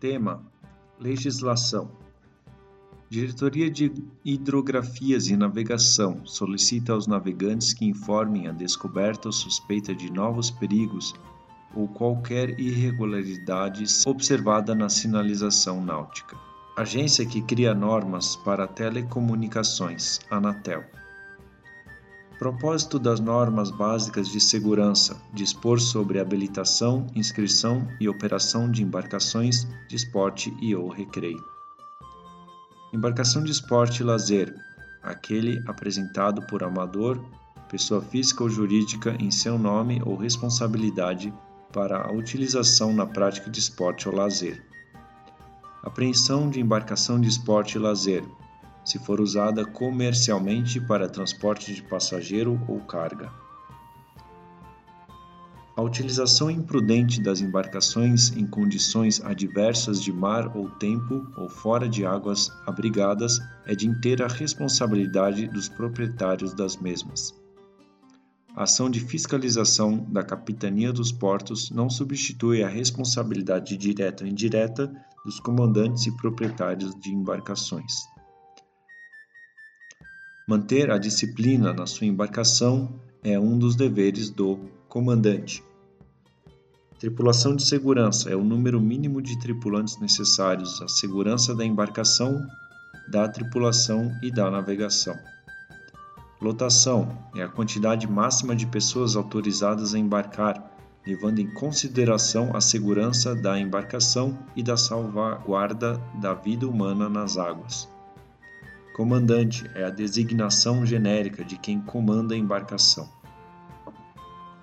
Tema: Legislação. Diretoria de Hidrografias e Navegação solicita aos navegantes que informem a descoberta ou suspeita de novos perigos ou qualquer irregularidade observada na sinalização náutica. Agência que cria normas para telecomunicações, Anatel. Propósito das normas básicas de segurança: dispor sobre habilitação, inscrição e operação de embarcações de esporte e ou recreio. Embarcação de esporte e lazer: aquele apresentado por amador, pessoa física ou jurídica em seu nome ou responsabilidade para a utilização na prática de esporte ou lazer. Apreensão de embarcação de esporte e lazer: se for usada comercialmente para transporte de passageiro ou carga. A utilização imprudente das embarcações em condições adversas de mar ou tempo ou fora de águas abrigadas é de inteira responsabilidade dos proprietários das mesmas. A ação de fiscalização da Capitania dos Portos não substitui a responsabilidade direta ou indireta dos comandantes e proprietários de embarcações. Manter a disciplina na sua embarcação é um dos deveres do comandante. Tripulação de segurança é o número mínimo de tripulantes necessários à segurança da embarcação, da tripulação e da navegação. Lotação é a quantidade máxima de pessoas autorizadas a embarcar, levando em consideração a segurança da embarcação e da salvaguarda da vida humana nas águas. Comandante é a designação genérica de quem comanda a embarcação.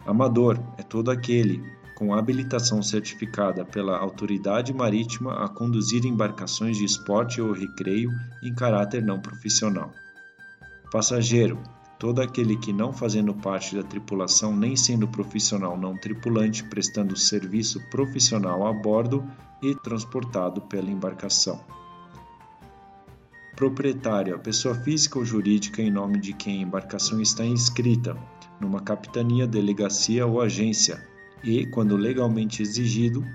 Amador é todo aquele com habilitação certificada pela autoridade marítima a conduzir embarcações de esporte ou recreio em caráter não profissional. Passageiro, todo aquele que não fazendo parte da tripulação nem sendo profissional não tripulante, prestando serviço profissional a bordo e transportado pela embarcação. Proprietário, a pessoa física ou jurídica em nome de quem a embarcação está inscrita numa capitania, delegacia ou agência, e, quando legalmente exigido,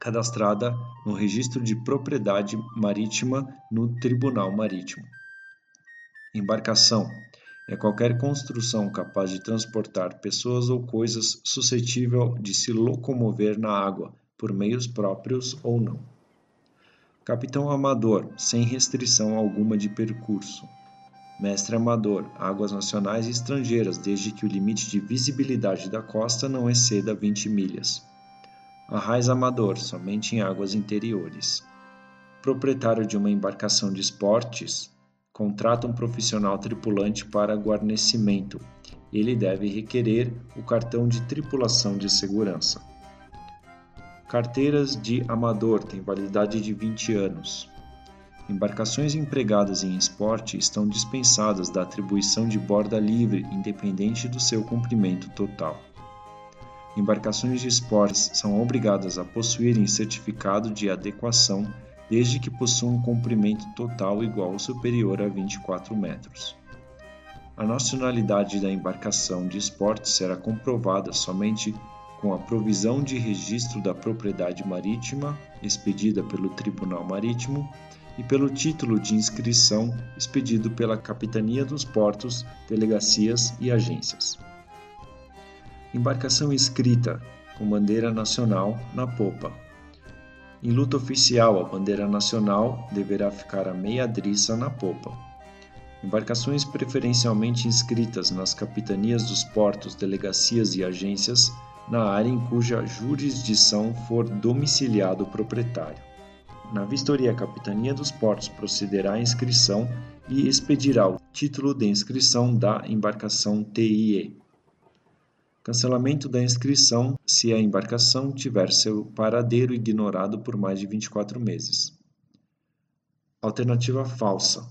cadastrada no Registro de Propriedade Marítima no Tribunal Marítimo. Embarcação é qualquer construção capaz de transportar pessoas ou coisas suscetível de se locomover na água, por meios próprios ou não. Capitão amador, sem restrição alguma de percurso. Mestre amador, águas nacionais e estrangeiras, desde que o limite de visibilidade da costa não exceda 20 milhas. Arraiz amador, somente em águas interiores. Proprietário de uma embarcação de esportes, contrata um profissional tripulante para guarnecimento. Ele deve requerer o cartão de tripulação de segurança. Carteiras de amador têm validade de 20 anos. Embarcações empregadas em esporte estão dispensadas da atribuição de borda livre, independente do seu comprimento total. Embarcações de esportes são obrigadas a possuírem certificado de adequação desde que possuam um comprimento total igual ou superior a 24 metros. A nacionalidade da embarcação de esporte será comprovada somente com a provisão de registro da propriedade marítima expedida pelo Tribunal Marítimo e pelo título de inscrição expedido pela Capitania dos Portos, delegacias e agências. Embarcação escrita com bandeira nacional na popa. Em luta oficial, a bandeira nacional deverá ficar a meia driça na popa. Embarcações preferencialmente inscritas nas capitanias dos portos, delegacias e agências na área em cuja jurisdição for domiciliado o proprietário. Na vistoria, a Capitania dos Portos procederá à inscrição e expedirá o título de inscrição da embarcação TIE. Cancelamento da inscrição se a embarcação tiver seu paradeiro ignorado por mais de 24 meses. Alternativa falsa.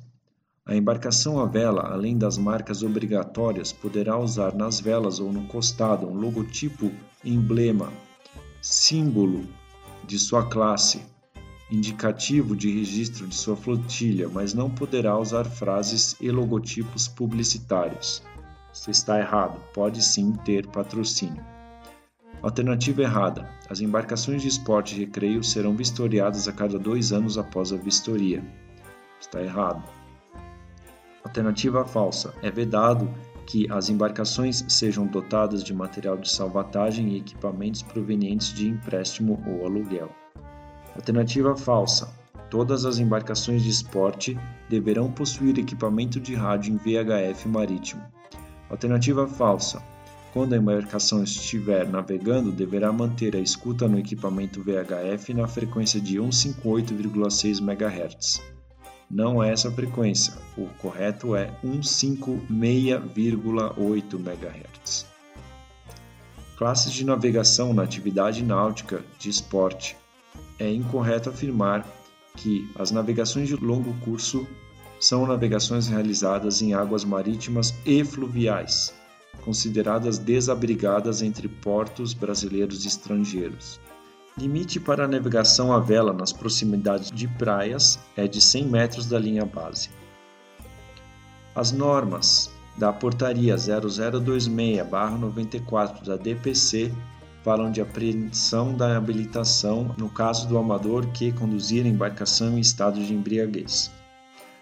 A embarcação à vela, além das marcas obrigatórias, poderá usar nas velas ou no costado um logotipo, emblema, símbolo de sua classe, indicativo de registro de sua flotilha, mas não poderá usar frases e logotipos publicitários. Se está errado, pode sim ter patrocínio. Alternativa errada: as embarcações de esporte e recreio serão vistoriadas a cada dois anos após a vistoria. Está errado. Alternativa falsa: é vedado que as embarcações sejam dotadas de material de salvatagem e equipamentos provenientes de empréstimo ou aluguel. Alternativa falsa: todas as embarcações de esporte deverão possuir equipamento de rádio em VHF marítimo. Alternativa falsa: quando a embarcação estiver navegando, deverá manter a escuta no equipamento VHF na frequência de 158,6 MHz não é essa frequência. O correto é 156,8 MHz. Classes de navegação na atividade náutica de esporte. É incorreto afirmar que as navegações de longo curso são navegações realizadas em águas marítimas e fluviais, consideradas desabrigadas entre portos brasileiros e estrangeiros. Limite para a navegação à vela nas proximidades de praias é de 100 metros da linha base. As normas da Portaria 0026-94 da DPC falam de apreensão da habilitação no caso do amador que conduzir embarcação em estado de embriaguez.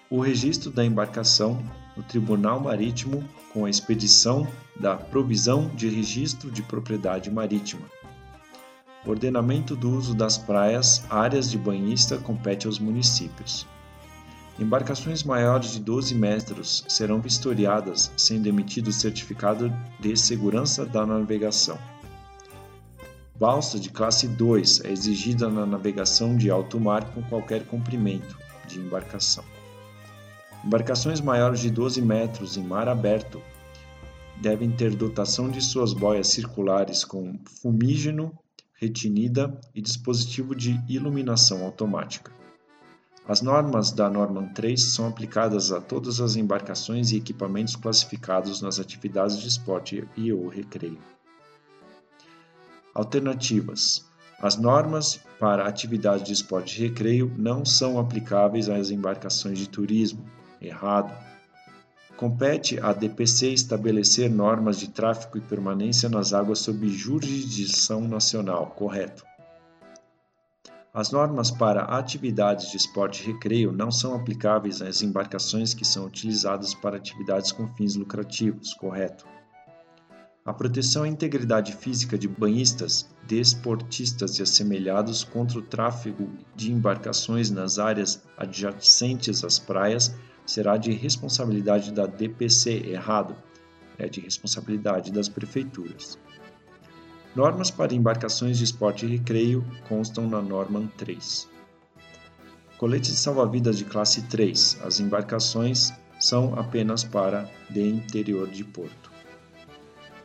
O registro da embarcação no Tribunal Marítimo com a expedição da provisão de registro de propriedade marítima Ordenamento do uso das praias, áreas de banhista compete aos municípios. Embarcações maiores de 12 metros serão vistoriadas, sendo emitido o certificado de segurança da navegação. Balsa de classe 2 é exigida na navegação de alto mar com qualquer comprimento de embarcação. Embarcações maiores de 12 metros em mar aberto devem ter dotação de suas boias circulares com fumígeno retinida e dispositivo de iluminação automática. As normas da Norman 3 são aplicadas a todas as embarcações e equipamentos classificados nas atividades de esporte e ou recreio. Alternativas: As normas para atividade de esporte e recreio não são aplicáveis às embarcações de turismo. Errado. Compete à DPC estabelecer normas de tráfego e permanência nas águas sob jurisdição nacional, correto. As normas para atividades de esporte e recreio não são aplicáveis às embarcações que são utilizadas para atividades com fins lucrativos, correto. A proteção à integridade física de banhistas, desportistas e assemelhados contra o tráfego de embarcações nas áreas adjacentes às praias será de responsabilidade da DPC, errado, é de responsabilidade das prefeituras. Normas para embarcações de esporte e recreio constam na norma 3. Colete de salva-vidas de classe 3. As embarcações são apenas para de interior de porto.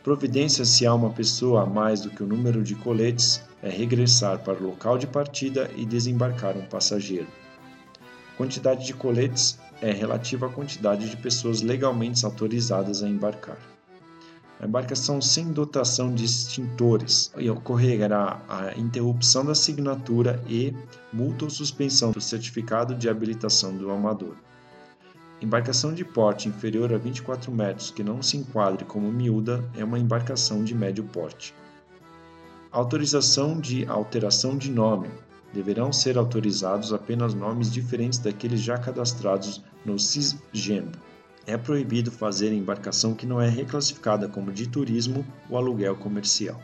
Providência se há uma pessoa a mais do que o número de coletes é regressar para o local de partida e desembarcar um passageiro. Quantidade de coletes é relativa à quantidade de pessoas legalmente autorizadas a embarcar. A embarcação sem dotação de extintores e ocorrerá a interrupção da assinatura e multa ou suspensão do certificado de habilitação do amador. Embarcação de porte inferior a 24 metros que não se enquadre como miúda é uma embarcação de médio porte. Autorização de alteração de nome deverão ser autorizados apenas nomes diferentes daqueles já cadastrados no CISGEM. É proibido fazer embarcação que não é reclassificada como de turismo ou aluguel comercial.